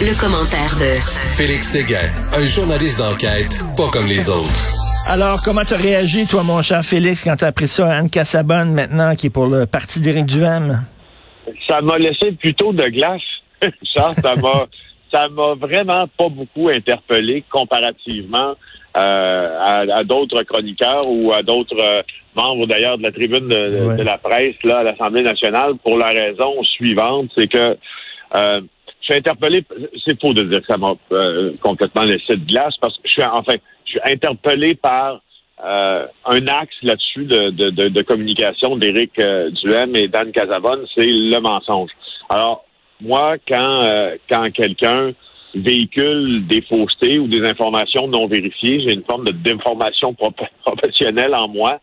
Le, commentaire de Félix Séguin, un journaliste d'enquête pas comme les autres. Alors, comment tu as réagi, toi, mon cher Félix, quand tu as appris ça Anne Cassabonne, maintenant, qui est pour le parti d'Éric Duhem? Ça m'a laissé plutôt de glace. ça, ça m'a, ça m'a vraiment pas beaucoup interpellé comparativement euh, à, d'autres chroniqueurs ou à d'autres euh, membres d'ailleurs de la tribune de, la presse là à l'Assemblée nationale pour la raison suivante, c'est que euh, je suis interpellé, c'est faux de dire que ça m'a complètement laissé de glace parce que je suis enfin je suis interpellé par un axe là-dessus de, de, de, communication d'Éric Duhem et d'Anne Casavone, c'est le mensonge. Alors, moi, quand, quand quelqu'un véhicule des faussetés ou des informations non vérifiées. J'ai une forme de d'information professionnelle en moi.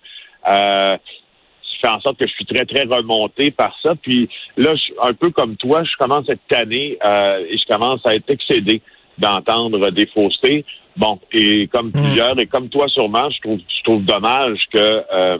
Fait en sorte que je suis très, très remonté par ça. Puis là, un peu comme toi, je commence à être tanné euh, et je commence à être excédé d'entendre des faussetés. Bon, et comme hmm. plusieurs, et comme toi sûrement, je trouve, je trouve dommage que euh,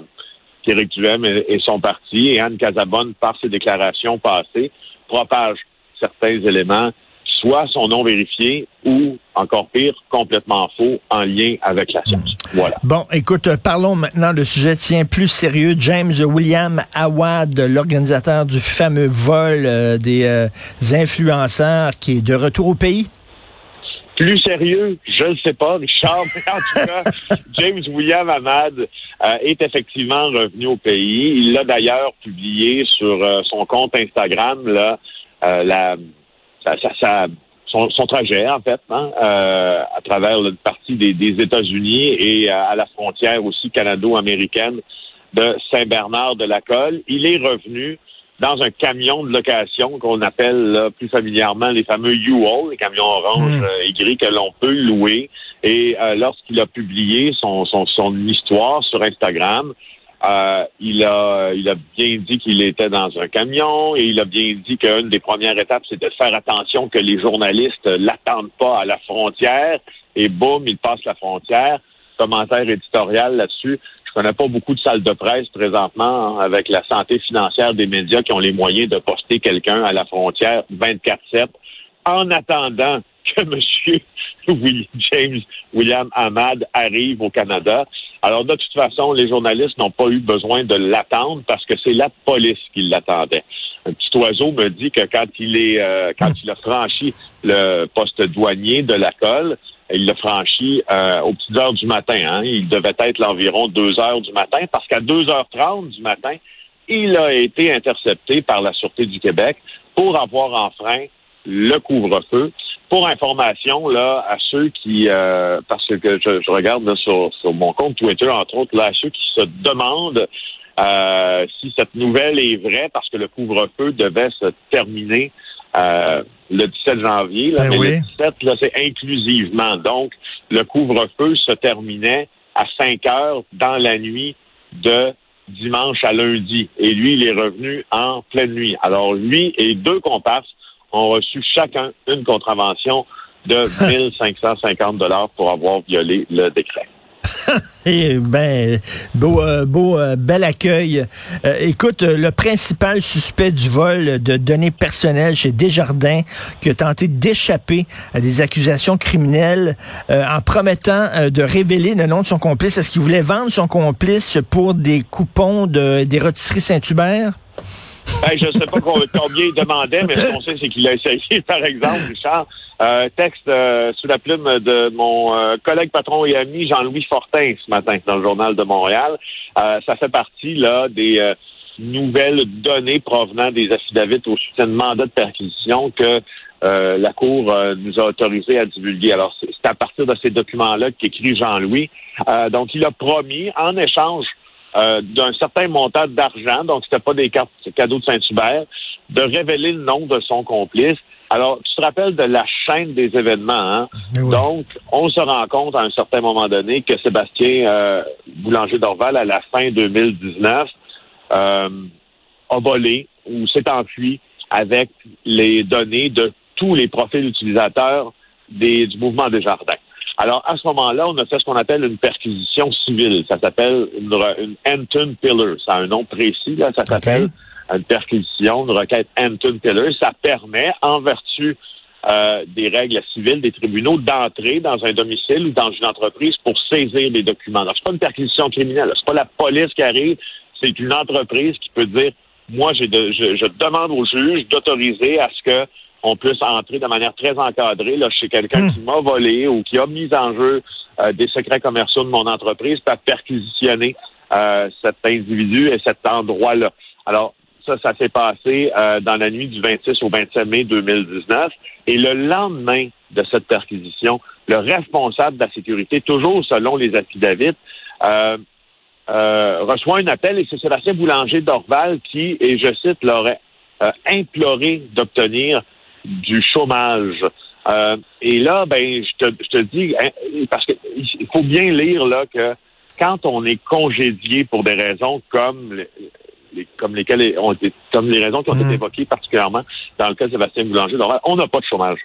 qu'Éric Duhem et, et, son parti et Anne Casabonne, par ses déclarations passées, propagent certains éléments soit son nom vérifié ou, encore pire, complètement faux en lien avec la science. Voilà. Bon, écoute, euh, parlons maintenant de sujet tient plus sérieux. James William Awad, l'organisateur du fameux vol euh, des euh, influenceurs qui est de retour au pays. Plus sérieux, je ne sais pas, Richard, mais en tout cas, James William Ahmad est effectivement revenu au pays. Il l'a d'ailleurs publié sur son compte Instagram, là, la ça, son, trajet, en fait, hein, euh, à travers une partie des, États-Unis et à, la frontière aussi canado-américaine de Saint-Bernard-de-la-Colle. Il est revenu dans un camion de location qu'on appelle plus familièrement les fameux U-Haul, les camions orange hmm. euh, et gris que l'on peut louer. Et euh, lorsqu'il a publié son, son, son histoire sur Instagram, euh, il a il a bien dit qu'il était dans un camion et il a bien dit qu'une des premières étapes, c'était de faire attention que les journalistes l'attendent pas à la frontière. Et boum, il passe la frontière. Commentaire éditorial là-dessus. Je connais pas beaucoup de salles de presse présentement hein, avec la santé financière des médias qui ont les moyens de poster quelqu'un à la frontière 24-7 en attendant que M. James William Ahmad arrive au Canada. Alors, de toute façon, les journalistes n'ont pas eu besoin de l'attendre parce que c'est la police qui l'attendait. Un petit oiseau me dit que quand il est, euh, quand il a franchi le poste douanier de la colle, il l'a franchi euh, aux petites heures du matin. Hein. Il devait être environ deux heures du matin parce qu'à 2h30 du matin, il a été intercepté par la Sûreté du Québec pour avoir enfreint le couvre-feu pour information là à ceux qui euh, parce que je, regarde là, sur, sur mon compte Twitter entre autres là à ceux qui se demandent euh, si cette nouvelle est vraie parce que le couvre-feu devait se terminer euh, le 17 janvier là, ben mais le 17 là c'est inclusivement. Donc le couvre-feu se terminait à 5 heures dans la nuit de dimanche à lundi. Et lui il est revenu en pleine nuit. Alors lui et deux comparses ont reçu chacun une contravention de 1550 dollars pour avoir violé le décret. Eh ben, beau, euh, beau, euh, bel accueil. Euh, écoute, le principal suspect du vol de données personnelles chez Desjardins, qui a tenté d'échapper à des accusations criminelles en promettant de révéler le nom de son complice, est-ce qu'il voulait vendre son complice pour des coupons de, des rôtisseries Saint-Hubert? Je ne sais pas combien il demandait, mais ce qu'on sait, c'est qu'il a essayé, par exemple, Richard, euh, texte euh, sous la plume de mon euh, collègue patron et ami Jean-Louis Fortin ce matin dans le journal de Montréal. Euh, ça fait partie là des nouvelles données provenant des affidavits au soutien de mandat de perquisition que la Cour nous a autorisé à divulguer. Alors, c'est à partir de ces documents-là qu'écrit Jean-Louis. donc, il a promis, en échange euh, d'un certain montant d'argent, donc c'était pas des cartes cadeaux de Saint-Hubert, de révéler le nom de son complice. Alors, tu te rappelles de la chaîne des événements, hein? Donc, on se rend compte à un certain moment donné que Sébastien euh, Boulanger d'Orval, à la fin 2019, euh, a volé ou s'est enfui avec les données de tous les profils utilisateurs des, du mouvement des jardins. Alors, à ce moment-là, on a fait ce qu'on appelle une perquisition civile. Ça s'appelle une, une Anton Pillar. Ça a un nom précis, là. Ça s'appelle une perquisition, une requête Anton Pillar. Ça permet, en vertu euh, des règles civiles des tribunaux d'entrer dans un domicile ou dans une entreprise pour saisir des documents. Alors, c'est pas une perquisition criminelle, c'est pas la police qui arrive, c'est une entreprise qui peut dire moi, j'ai de, je, je, demande au juge d'autoriser à ce que on puisse entrer de manière très encadrée là, chez quelqu'un hmm. qui m'a volé ou qui a mis en jeu euh, des secrets commerciaux de mon entreprise, pour perquisitionner euh, cet individu et cet endroit-là. Alors, ça, ça s'est passé euh, dans la nuit du 26 au 27 mai 2019. Et le lendemain de cette perquisition, le responsable de la sécurité, toujours selon les affidavits, euh, euh, reçoit un appel et c'est Sébastien Boulanger d'Orval qui, et je cite, l'aurait imploré d'obtenir du chômage. et là, ben, je te, je te dis, hein, parce qu'il faut bien lire là que quand on est congédié pour des raisons comme comme lesquelles ont été, comme les raisons qui ont été mmh. évoquées particulièrement dans le cas de Sébastien Boulanger, on n'a pas de chômage.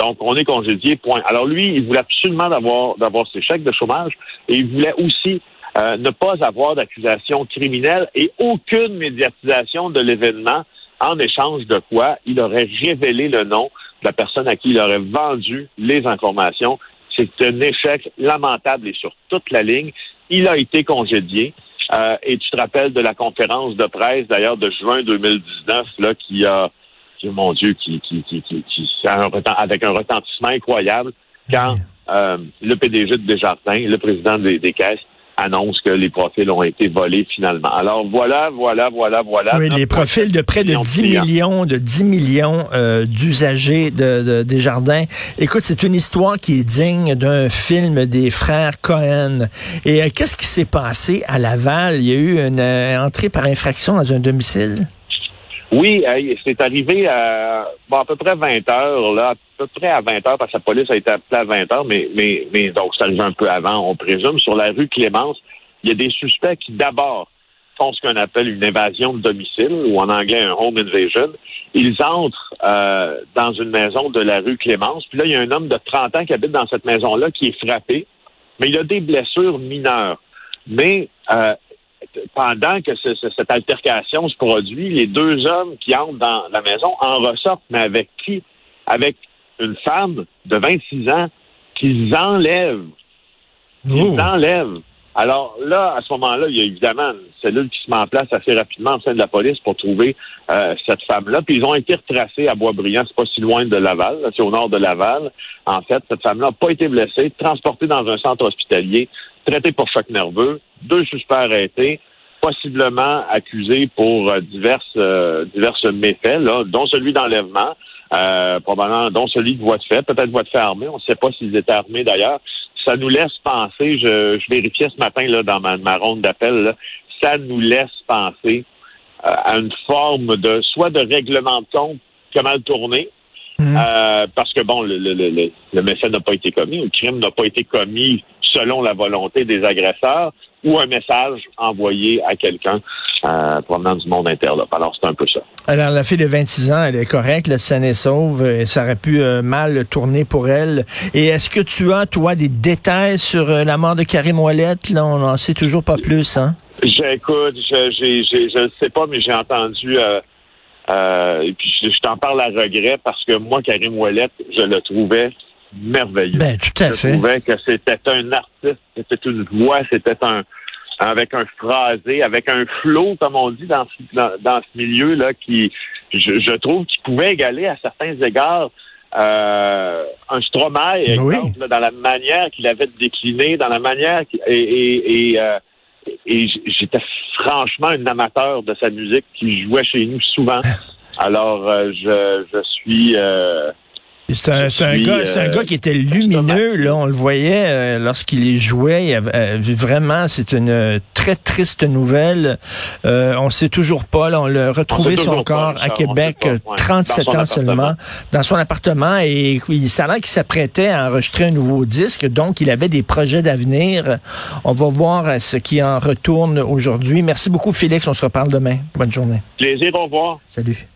Donc, on est congédié, point. Alors lui, il voulait absolument d'avoir d'avoir ses chèques de chômage et il voulait aussi euh, ne pas avoir d'accusation criminelle et aucune médiatisation de l'événement en échange de quoi il aurait révélé le nom de la personne à qui il aurait vendu les informations. C'est un échec lamentable et sur toute la ligne. Il a été congédié. Euh, et tu te rappelles de la conférence de presse, d'ailleurs, de juin 2019, là, qui a, qui, mon Dieu, qui, qui, qui, qui, un avec un retentissement incroyable, quand euh, le PDG de Desjardins, le président des, des caisses, annonce que les profils ont été volés finalement. Alors voilà, voilà, voilà, voilà. Oui, les profils de près de 10 millions, de 10 millions euh, d'usagers de, des jardins. Écoute, c'est une histoire qui est digne d'un film des frères Cohen. Et euh, qu'est-ce qui s'est passé à Laval? Il y a eu une euh, entrée par infraction dans un domicile? Oui, c'est arrivé à, à peu près 20 heures, là, à peu près à 20 heures, parce que la police a été appelée à 20 heures, mais, mais, mais donc c'est arrivé un peu avant, on présume, sur la rue Clémence. Il y a des suspects qui d'abord font ce qu'on appelle une invasion de domicile, ou en anglais un home invasion. Ils entrent euh, dans une maison de la rue Clémence, puis là, il y a un homme de 30 ans qui habite dans cette maison-là qui est frappé, mais il a des blessures mineures. Mais euh, pendant que cette altercation se produit, les deux hommes qui entrent dans la maison en ressortent, mais avec qui? Avec une femme de 26 ans qu'ils enlèvent. Ils oh. enlèvent. Alors là, à ce moment-là, il y a évidemment une cellule qui se met en place assez rapidement au sein de la police pour trouver euh, cette femme-là. Puis ils ont été retracés à Boisbriand, c'est pas si loin de Laval, c'est au nord de Laval. En fait, cette femme-là n'a pas été blessée, transportée dans un centre hospitalier, traitée pour choc nerveux, deux suspects arrêtés, possiblement accusés pour euh, diverses euh, diverses méfaits, là, dont celui d'enlèvement, probablement dont celui de voie de fait, peut-être voie de fait armée, on ne sait pas s'ils étaient armés d'ailleurs. Ça nous laisse penser, je, je vérifiais ce matin là, dans ma, ma ronde d'appel, ça nous laisse penser euh, à une forme de soit de règlement de compte qui a mal tourné, mmh. euh, parce que bon, le, le, le, le méfait n'a pas été commis, le crime n'a pas été commis selon la volonté des agresseurs, ou un message envoyé à quelqu'un euh, provenant du monde interlope. Alors, c'est un peu ça. Alors, la fille de 26 ans, elle est correcte, la scène est sauve, et ça aurait pu euh, mal tourner pour elle. Et est-ce que tu as, toi, des détails sur euh, la mort de Karim Ouellette? Là, on n'en sait toujours pas plus, hein? J'écoute, je ne sais pas, mais j'ai entendu... Euh, et puis, je, t'en parle à regret parce que moi, Karim Ouellette, je le trouvais merveilleux. Ben, tout à je trouvais que c'était un artiste, c'était une voix, c'était un avec un phrasé, avec un flow, comme on dit dans ce, dans, ce milieu-là, qui, je, trouve, qui pouvait égaler à certains égards euh, un Stromae, exemple, dans la manière qu'il avait décliné, dans la manière et, et, et, euh, et j'étais franchement un amateur de sa musique qui jouait chez nous souvent. Alors, euh, je, je suis euh, c'est un, un, gars, un gars qui était lumineux, là, on le voyait euh, lorsqu'il jouait. Euh, vraiment, c'est une très triste nouvelle. Euh, on sait toujours pas. Là, on l'a retrouvé son corps à Québec, 37 ans seulement, dans son appartement. Et ça a l'air qu'il s'apprêtait à enregistrer un nouveau disque. Donc, il avait des projets d'avenir. On va voir ce qui en retourne aujourd'hui. Merci beaucoup, Félix. On se reparle demain. Bonne journée. Plaisir. Au revoir. Salut.